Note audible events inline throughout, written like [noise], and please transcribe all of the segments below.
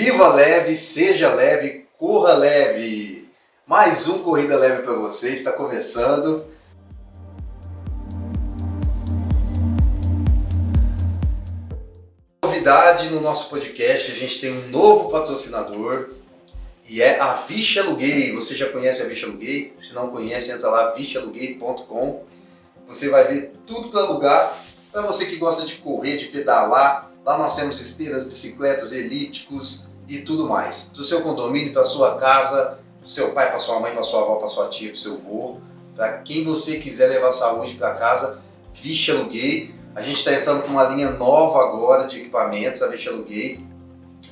Viva leve, seja leve, corra leve. Mais um Corrida Leve para você, está começando. Novidade no nosso podcast, a gente tem um novo patrocinador e é a Vixe Aluguei. Você já conhece a Vixe Aluguei? Se não conhece, entra lá vichealuguei.com. Você vai ver tudo para alugar. Para você que gosta de correr, de pedalar, lá nós temos esteiras, bicicletas, elípticos e tudo mais. Do seu condomínio, para sua casa, do seu pai, para sua mãe, para sua avó, para sua tia, para seu avô, para quem você quiser levar saúde para casa, Vixe Aluguei. A gente está entrando com uma linha nova agora de equipamentos, a Vixe Aluguei,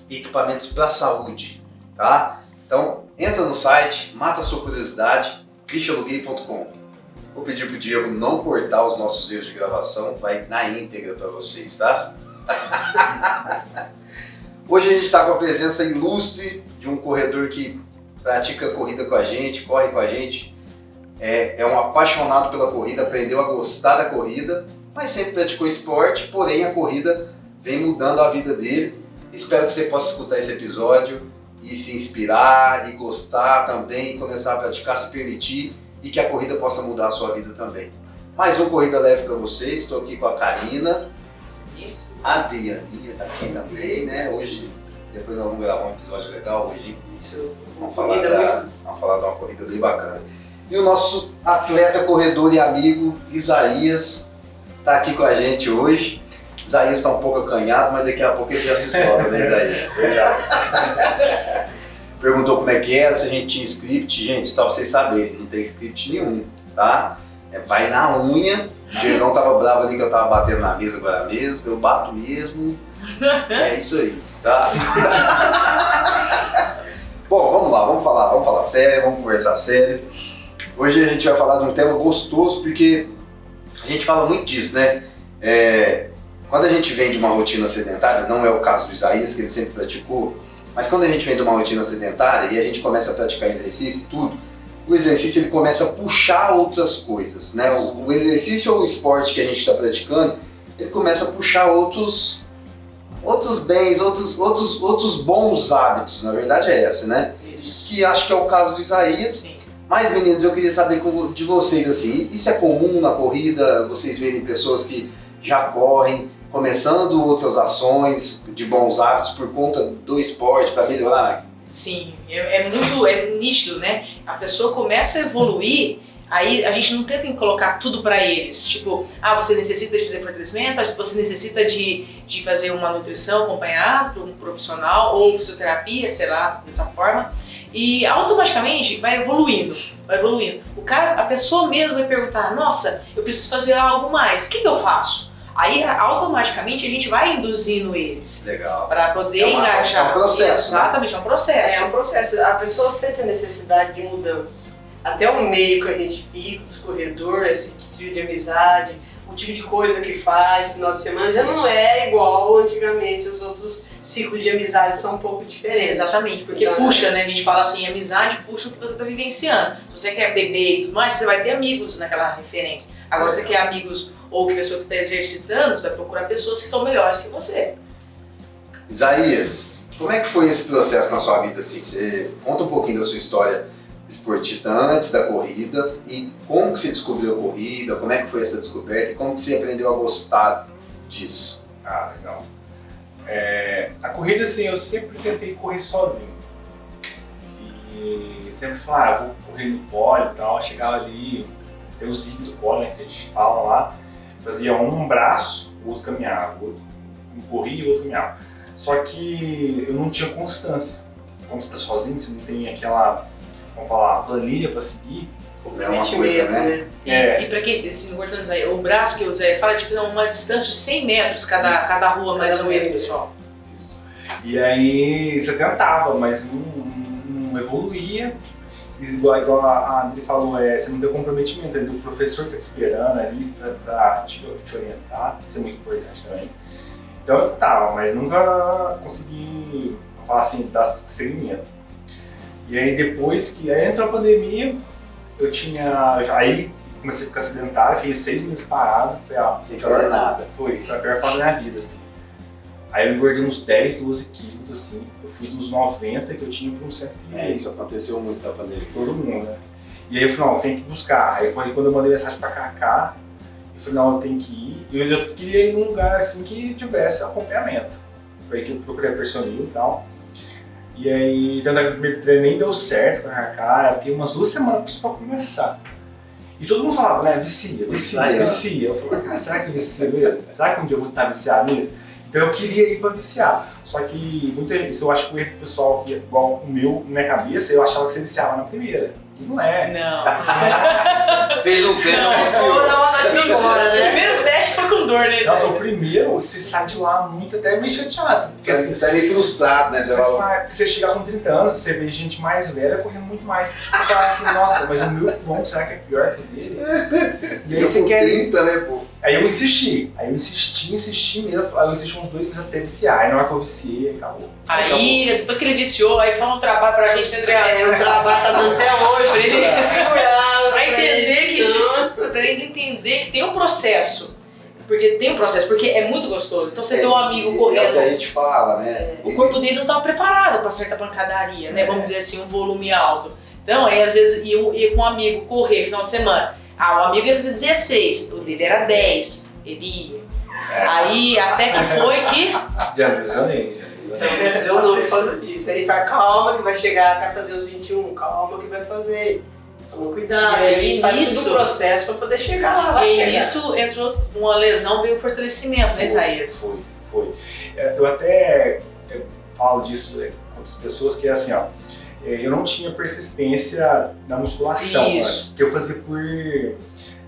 equipamentos para saúde, tá? Então, entra no site, mata sua curiosidade, vichealuguei.com. Vou pedir pro Diego não cortar os nossos erros de gravação, vai na íntegra para vocês, tá? [laughs] Hoje a gente está com a presença ilustre de um corredor que pratica corrida com a gente, corre com a gente, é, é um apaixonado pela corrida, aprendeu a gostar da corrida, mas sempre praticou esporte, porém a corrida vem mudando a vida dele. Espero que você possa escutar esse episódio e se inspirar e gostar também, começar a praticar, se permitir e que a corrida possa mudar a sua vida também. Mais uma corrida leve para vocês, estou aqui com a Karina, a Dianinha está aqui também, né? Hoje, depois nós vamos gravar um episódio legal hoje. Vamos falar, da, vamos falar de uma corrida bem bacana. E o nosso atleta, corredor e amigo, Isaías, está aqui com a gente hoje. Isaías está um pouco acanhado, mas daqui a pouco ele já se solta, né, Isaías? [laughs] [laughs] Perguntou como é que era, se a gente tinha script. Gente, só pra vocês saberem, não tem script nenhum, tá? É, vai na unha. O Diegão tava bravo ali que eu tava batendo na mesa agora mesmo. Eu bato mesmo. É isso aí, tá? [laughs] Bom, vamos lá, vamos falar, vamos falar sério, vamos conversar sério. Hoje a gente vai falar de um tema gostoso, porque a gente fala muito disso, né? É, quando a gente vem de uma rotina sedentária, não é o caso do Isaías, que ele sempre praticou, mas quando a gente vem de uma rotina sedentária e a gente começa a praticar exercício, tudo, o exercício ele começa a puxar outras coisas, né? O, o exercício ou o esporte que a gente está praticando, ele começa a puxar outros outros bens, outros, outros, outros bons hábitos, na verdade é essa, né? Isso. Que acho que é o caso do Isaías. Sim. Mas meninos, eu queria saber de vocês assim, isso é comum na corrida? Vocês verem pessoas que já correm, começando outras ações de bons hábitos por conta do esporte para melhorar? Sim, é, é muito é nítido, né? A pessoa começa a evoluir, aí a gente não tenta colocar tudo pra eles. Tipo, ah, você necessita de fazer fortalecimento, você necessita de, de fazer uma nutrição acompanhada por um profissional ou fisioterapia, sei lá, dessa forma. E automaticamente vai evoluindo, vai evoluindo. O cara, a pessoa mesmo vai perguntar: Nossa, eu preciso fazer algo mais, o que, que eu faço? Aí automaticamente a gente vai induzindo eles Legal. para poder É uma- engajar. é um processo, né? Exatamente, é um processo. É um processo. A pessoa sente a necessidade de mudança. Até o meio que a gente fica, os corredores, esse tipo de amizade, o tipo de coisa que faz no final de semana já não é igual antigamente. Os outros ciclos de amizade são um pouco diferentes. Exatamente, porque Então, puxa, né? A gente fala assim, amizade puxa o que você tá vivenciando. Se você quer beber e tudo mais, você vai ter amigos naquela referência. Agora, se você quer amigos ou que pessoa que está exercitando, você vai procurar pessoas que são melhores que você. Isaías, como é que foi esse processo na sua vida assim? Você conta um pouquinho da sua história esportista antes da corrida e como que você descobriu a corrida, como é que foi essa descoberta e como que você aprendeu a gostar disso? Ah, legal. É, a corrida, assim, eu sempre tentei correr sozinho. E sempre falava, ah, vou correr no pole e tal. Chegava ali, eu zip do pole, né, que a gente fala lá. Fazia um braço, o outro caminhava. O outro corria e o outro caminhava. Só que eu não tinha constância. Quando você tá sozinho, você não tem aquela, vamos falar, planilha para seguir. É uma coisa, né? né? E, É. e pra quem, assim, cortando isso aí, o braço que eu usei, fala tipo uma distância de 100 metros cada, cada rua, mais ou menos, pessoal. E aí você tentava, mas não- não evoluía. Igual, igual a André falou, é, você não tem comprometimento, ali, o professor tá te esperando ali pra te, te orientar, isso é muito importante também. Então eu tentava, mas nunca consegui falar assim, dar seguimento. E aí depois que aí entrou a pandemia, eu tinha. Aí comecei a ficar sedentário, fiquei seis meses parado, foi a Sem fazer nada. Foi, foi a pior fase da minha vida, assim. Aí eu engordei uns 10, 12 quilos, assim. Eu fui dos 90 que eu tinha para uns 120. É, isso aconteceu muito na pandemia. Todo mundo, né? E aí eu falei, não, tem que buscar. Aí quando eu mandei mensagem pra Kaká, eu falei, não, eu tenho que ir. E eu, eu queria ir num lugar assim que tivesse acompanhamento. Foi aí que eu procurei a personil e tal. E aí, tanto que o primeiro treino nem deu certo com a Kaká, eu fiquei umas duas semanas pra começar. E todo mundo falava, né, vicia, vicia, vicia. Eu falei, cara, será que vicia mesmo? Será que um dia eu vou estar viciado nisso? Então eu queria ir pra viciar. Só que muita isso eu acho que o erro do pessoal, que é igual o meu, na minha cabeça, eu achava que você viciava na primeira. E não é. Não. Fez um tempo, Não, Ou viciou. na hora de ir embora, O né? Teste foi com dor, né? Nossa, o primeiro, você sai de lá muito até meio chateado. assim, Porque assim, Você é meio frustrado, né? Você você, sai, você chegar com 30 anos, você vê gente mais velha correndo muito mais. Você fala assim, [laughs] nossa, mas o meu bom, será que é pior que o dele? E aí eu você quer. 30, né, pô? Aí eu insisti. Aí eu insisti, insisti mesmo. Aí eu insisti uns dois meses até viciar. Aí na hora que eu viciei, aí acabou. Aí, depois que ele viciou, aí foi um trabalho pra gente, né, É, o trabalho tá dando até hoje, pra ele segurar, Pra entender que- pra ele entender que tem um processo. Porque tem um processo, porque é muito gostoso. Então você vê um amigo É o que a correndo, gente fala, né? o corpo dele não estava preparado para certa pancadaria, né? Vamos dizer assim, um volume alto. Então, aí às vezes ia, ia com um amigo correr final de semana. Ah, o amigo ia fazer 16, o dele era 10. Ele ia. Aí até que foi que. [laughs] Já lesionei. Então, eu não causa disso. Aí fala, calma que vai chegar, vai fazer os 21, calma que vai fazer. Toma cuidado. E aí, gente faz nisso- todo o processo pra poder chegar lá, vai E chegar. isso entrou uma lesão, veio o fortalecimento, né, Isaías? Foi, foi. É, Eu até é, falo disso né, com outras pessoas, que é assim, ó. é, Eu não tinha persistência na musculação, Isso. né, porque eu fazia por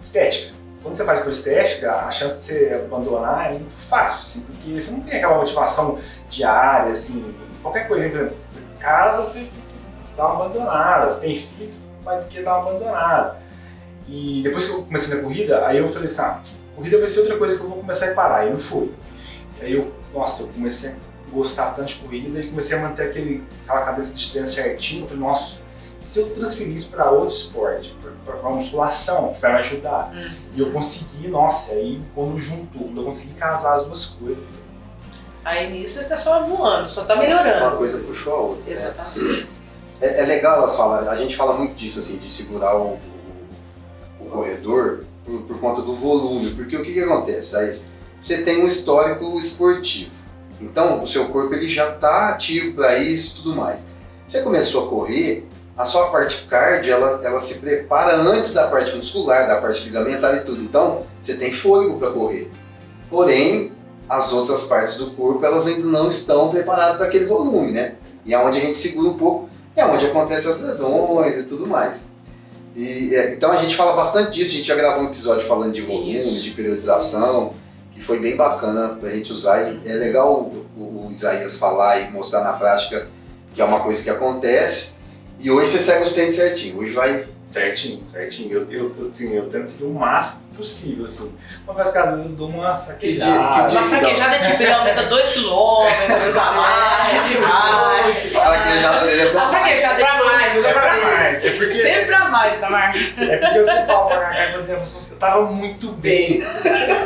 estética. Quando você faz por estética, a chance de você abandonar é muito fácil, assim, porque você não tem aquela motivação diária, assim, qualquer coisa, por exemplo, casa você dá uma abandonada, você tem filho, vai ter que dar uma abandonada. E depois que eu comecei na corrida, aí eu falei assim, ah, corrida vai ser outra coisa que eu vou começar a parar, e não foi. Aí eu, nossa, eu comecei a gostar tanto de corrida e comecei a manter aquele, aquela cabeça de treino certinho, eu falei, nossa, e se eu transferir isso para outro esporte, para uma musculação, que vai me ajudar? Hum. E eu consegui, nossa, aí quando juntou, quando eu consegui casar as duas coisas, Aí nisso você tá só voando, só tá Uma melhorando. coisa puxou a outra. né? É, é legal elas falarem, a gente fala muito disso, assim, de segurar o, o- o corredor por, por conta do volume, porque o que, que acontece? Aí, você tem um histórico esportivo, então o seu corpo ele já está ativo para isso e tudo mais. Você começou a correr, a sua parte cardio ela, ela se prepara antes da parte muscular, da parte ligamentar e tudo, então você tem fôlego para correr. Porém, as outras partes do corpo elas ainda não estão preparadas para aquele volume, né? E é onde a gente segura um pouco é onde acontecem as lesões e tudo mais. E, é, então a gente fala bastante disso, a gente já gravou um episódio falando de volume, Isso. de periodização, que foi bem bacana pra gente usar. E é legal o, o- Isaías falar e mostrar na prática que é uma coisa que acontece. E hoje você segue os treinos certinho. Hoje vai. certinho, certinho. Eu, eu, eu, assim, eu tento seguir o máximo possível, assim. Uma vez cada eu dou uma Que dia- fraquejada. que dia- Uma fraquejada tipo, ele aumenta 2 km a mais [laughs] e mais. Aquela queijada dele é A pra fraquejada Pra tipo, mais, É pra pra mais. mais, é porque, Sempre a mais, Tamar. é porque eu sempre falo pra Cacá quando eu eu tava muito bem.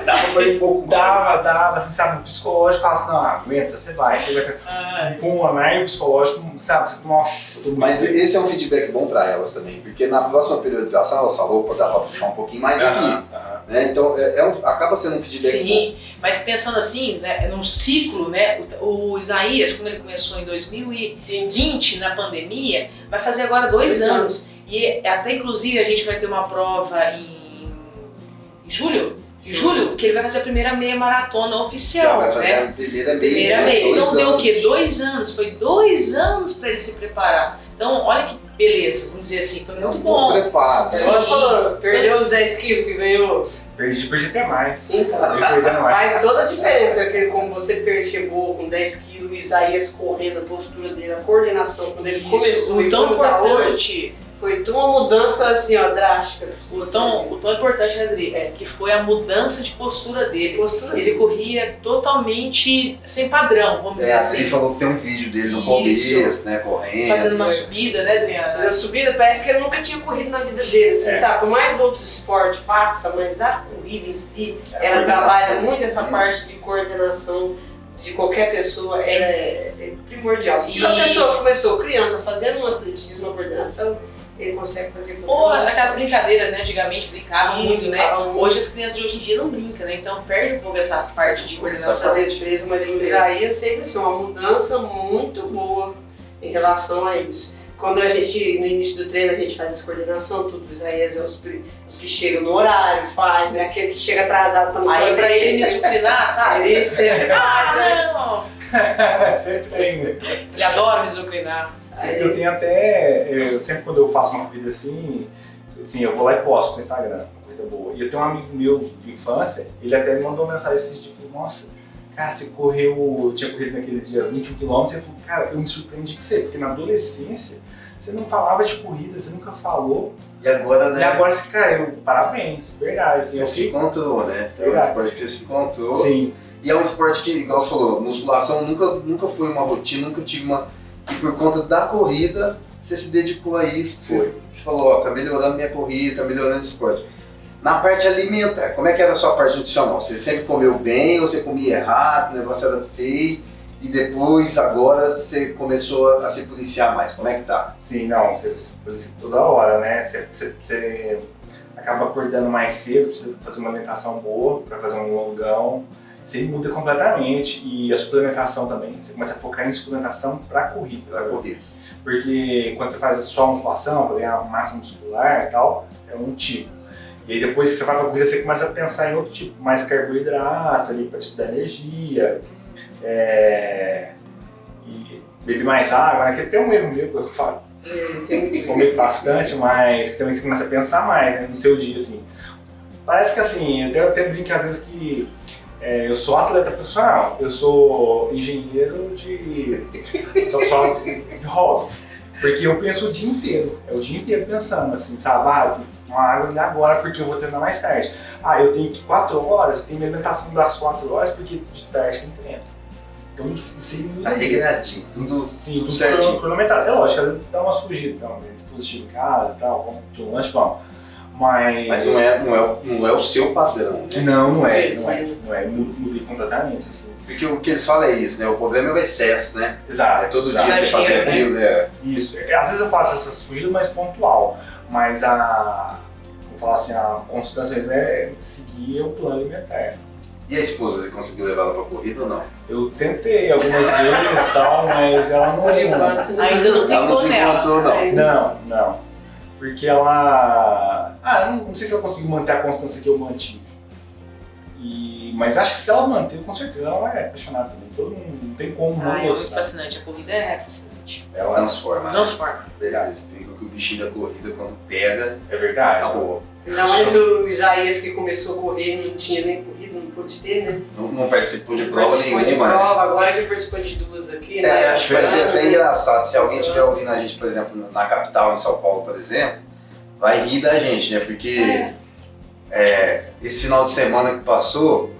dava pra ir um pouco mais. Dava, dava, assim, sabe, o psicológico fala assim, não, aguenta, você vai, você vai. Ah, E com o anai, o psicológico, sabe, você, nossa, eu tô muito Mas bem. esse é um feedback bom para elas também, porque na próxima periodização elas falou, opa, dá para puxar um pouquinho mais aqui. Aham, aham. Né? Então é, é um- acaba sendo um feedback bom. Sim, mas pensando assim, né, num ciclo, né, o, o Isaías, como ele começou em 2020, na pandemia, vai fazer agora dois Dois anos. E até inclusive a gente vai ter uma prova em, em julho, em julho, que ele vai fazer a primeira meia maratona Já oficial, vai fazer né? a primeira meia. Primeira né? meia. Então deu o anos. quê? Dois anos. Foi dois anos para ele se preparar. Então, olha que beleza, vamos dizer assim, foi É um muito bom bom. preparo. Sim. Agora falando, perdeu os 10 quilos que ganhou. Perdi, perdi até mais. Então, Eu perdendo mais. faz toda a diferença aquele como você per- chegou com 10 quilos, o Isaías correndo, a postura dele, a coordenação, quando ele Isso, começou e tão como tá hoje, importante, foi uma mudança assim, ó, drástica. o tão, o tão importante, Adri, é que foi a mudança de postura dele. postura Ele corria totalmente sem padrão, vamos É, dizer assim. Adri falou que tem um vídeo dele no começo, né? Correndo. Fazendo uma É. subida, né, Adriana? subida parece que ele nunca tinha corrido na vida dele, assim, É. sabe? Por mais outros esportes faça, mas a corrida em si, É, ela trabalha muito essa né? parte de coordenação, de qualquer pessoa é, é primordial. Se a pessoa começou criança fazendo um atletismo, uma coordenação, ele consegue fazer Ou aquelas brincadeiras, né? Antigamente brincavam Sim, muito, né? muito. Hoje as crianças de hoje em dia não brincam, né? Então perde um pouco essa parte de Essa coordenação. destreza, mas o. Isaías fez assim, uma mudança muito boa em relação a isso. Quando a gente, no início do treino, a gente faz essa coordenação, tudo, o Isaías é os, os que chegam no horário, faz, né? Aquele que chega atrasado para não Aí pra ele me suplinar, [laughs] sabe? Ele sempre faz, né? Ah, não! [laughs] sempre tem, né? Ele adora me suplinar. Aí- Eu tenho até. Eu, sempre quando eu faço uma corrida assim, assim, eu vou lá e posto no Instagram, corrida boa. E eu tenho um amigo meu de infância, ele até me mandou uma mensagem dias, falou, nossa, cara, você correu, eu tinha corrido naquele dia 21 km, e ele falou, cara, eu me surpreendi com você, porque na adolescência você não falava de corrida, você nunca falou. E agora, E né? agora, você, cara, eu, parabéns, verdade. Assim, Você se encontrou, né? É um esporte que você se encontrou. Sim, E é um esporte que, igual você falou, musculação nunca, nunca foi uma rotina, nunca tive uma. E por conta da corrida, você se dedicou a isso. Você, Foi. você falou, ó, tá melhorando minha corrida, tá melhorando esse esporte. Na parte alimentar, como é que era a sua parte nutricional? Você sempre comeu bem ou você comia errado, o negócio era feio? E depois, agora, você começou a se policiar mais. Como é que tá? sim, não, você, você toda hora, né? Você, você, você acaba acordando mais cedo, precisa fazer uma alimentação boa para fazer um longão. Você muda completamente e a suplementação também. Você começa a focar em suplementação para corrida. Pela corrida. Porque quando você faz só musculação, para ganhar massa muscular e tal, é um tipo. E aí depois que você vai pra corrida, você começa a pensar em outro tipo, mais carboidrato ali para te dar energia. É... E beber mais água, né? Que tem um erro meu que eu falo, comer bastante, mas que também você começa a pensar mais né, no seu dia, assim. Parece que assim, eu até, até brinco às vezes que é, eu sou atleta profissional, eu sou engenheiro de. só, só de hobby. Porque eu penso o dia inteiro, é o dia inteiro pensando assim, sabe? Ah, eu tenho que tomar água ali agora porque eu vou treinar mais tarde. Ah, eu tenho que 4 horas, eu tenho minha alimentação das 4 horas porque de tarde tem treino. Então isso aí Tá regradinho, tudo, Sim, tudo certinho. cronometrado. É lógico, às vezes dá umas fugidas, então, dispositivo em casa e tal, vamos de um lanche, vamos. Mas. Mas não é, não, é, o- não é o seu padrão, né? Não, não é, não é. Não é, mu- mudei completamente, assim. Porque o que eles falam é isso, né? O problema é o excesso, né? Exato. É todo dia exato. você fazer né? aquilo, né? Isso. É, Às vezes eu faço essas fugidas mais pontual, mas a. Vou falar assim, a constância mesmo é seguir o plano alimentar. E a esposa, você conseguiu levar ela pra corrida ou não? Eu tentei algumas vezes e tal, mas ela não. Ainda não tem Ela não se encontrou, não. Não, não. Porque ela. Ah, não, não sei se ela conseguiu manter a constância que eu mantive. E... Mas acho que se ela manter, com certeza ela é apaixonada também. Todo mundo não tem como não Ah, é muito gostar. fascinante. A corrida é fascinante. Ela Transforma. né? Transforma. Beleza. Brinca que o bichinho da corrida, quando pega, é verdade. acabou. Ainda mais o Isaías que começou a correr, não tinha nem corrido, não pôde ter, né? Não, não participou de prova Participou de nenhuma, né? prova, agora que participou de duas aqui, né? É, acho que vai ser até Esperando, né? engraçado. Se alguém estiver ouvindo a gente, por exemplo, na capital, em São Paulo, por exemplo, vai rir da gente, né? Porque É. esse final de semana que passou,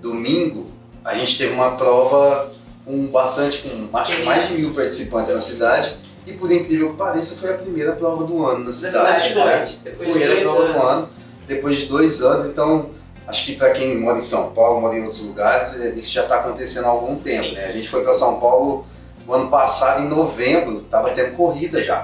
domingo, a gente teve uma prova com bastante, com acho que mais de mil participantes na cidade. E por incrível que pareça, foi a primeira prova do ano na cidade. cidade, né? De Primeira dois prova do anos. ano, depois de dois anos, então acho que para quem mora em São Paulo, mora em outros lugares, é, isso já está acontecendo há algum tempo. Né? A gente foi para São Paulo o ano passado, em novembro, estava tendo corrida já.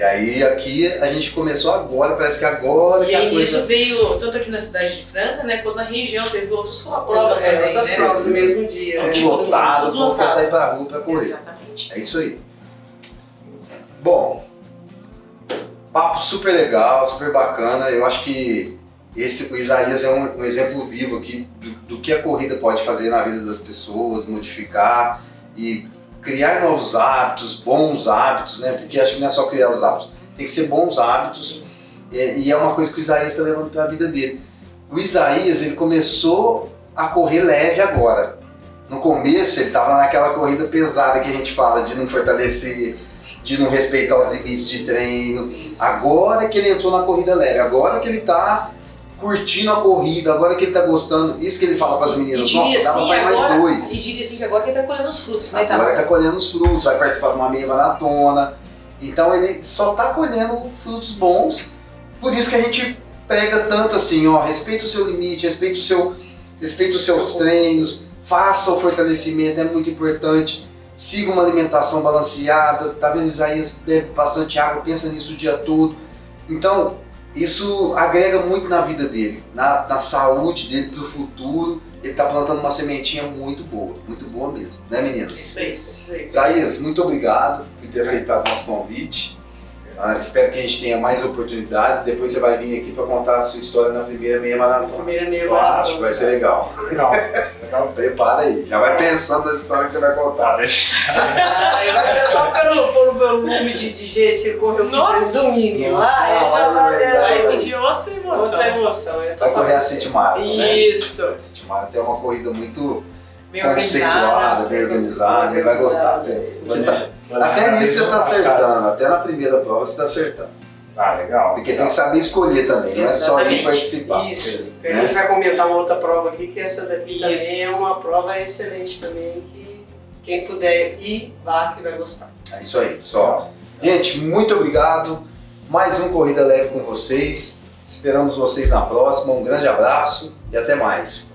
E aí aqui a gente começou agora, parece que agora E que a aí coisa. isso veio tanto aqui na cidade de Franca, né, quanto na região. Teve outras provas é, também, outras né? provas no mesmo dia. Né? lotado, tudo o povo quer sair pra rua pra correr. Exatamente. É isso aí. Bom, papo super legal, super bacana. Eu acho que esse, o Isaías é um, um exemplo vivo aqui do, do que a corrida pode fazer na vida das pessoas, modificar e criar novos hábitos, bons hábitos, né? Porque que não é só criar os hábitos, tem que ser bons hábitos e, e é uma coisa que o Isaías está levando para a vida dele. O Isaías ele começou a correr leve agora. No começo ele estava naquela corrida pesada que a gente fala de não fortalecer, de não respeitar os limites de treino. Agora que ele entrou na corrida leve, agora que ele está curtindo a corrida, agora que ele está gostando. Isso que ele fala para as meninas, nossa, assim, pra ir mais dois. e diria assim que agora que ele tá colhendo os frutos, né, Agora tá? colhendo os frutos, vai participar de uma meia maratona. Então ele só está colhendo frutos bons. Por isso que a gente prega tanto assim, ó, respeita o seu limite, respeita o seu, respeita os seus treinos, faça o fortalecimento, é muito importante. Siga uma alimentação balanceada, tá vendo? Isaías bebe bastante água, pensa nisso o dia todo. Então, isso agrega muito na vida dele, na, na saúde dele do futuro. Ele está plantando uma sementinha muito boa, muito boa mesmo, né meninas? Isso aí. Isso aí. Isaías, muito obrigado por ter aceitado o nosso convite. Ah, espero que a gente tenha mais oportunidades. Depois você vai vir aqui para contar a sua história na primeira meia maratona. Primeira meia Eu acho maratona. que vai ser legal. Legal. Prepara aí, já vai pensando na história que você vai contar. Ah, vai ser só pelo, pelo volume de, de gente que correu Nossa! no domingo. Lá, ele já Olha, vai é, sentir outra emoção. outra emoção. É Vai correr a City Marathon, né? Isso. A City Marathon é uma corrida muito Bem conceituada, organizada. bem organizada, ele vai gostar. Você, você tá- até nisso você está acertando, até na primeira prova você está acertando. Ah, legal. Porque tem que saber escolher também, não é só ir Exatamente. participar. Isso. Né? A gente vai comentar uma outra prova aqui, que essa daqui Isso. também é uma prova excelente também, que quem puder ir, vá que vai gostar. É isso aí, só. Gente, muito obrigado. Mais um Corrida Leve com vocês. Esperamos vocês na próxima. Um grande abraço e até mais.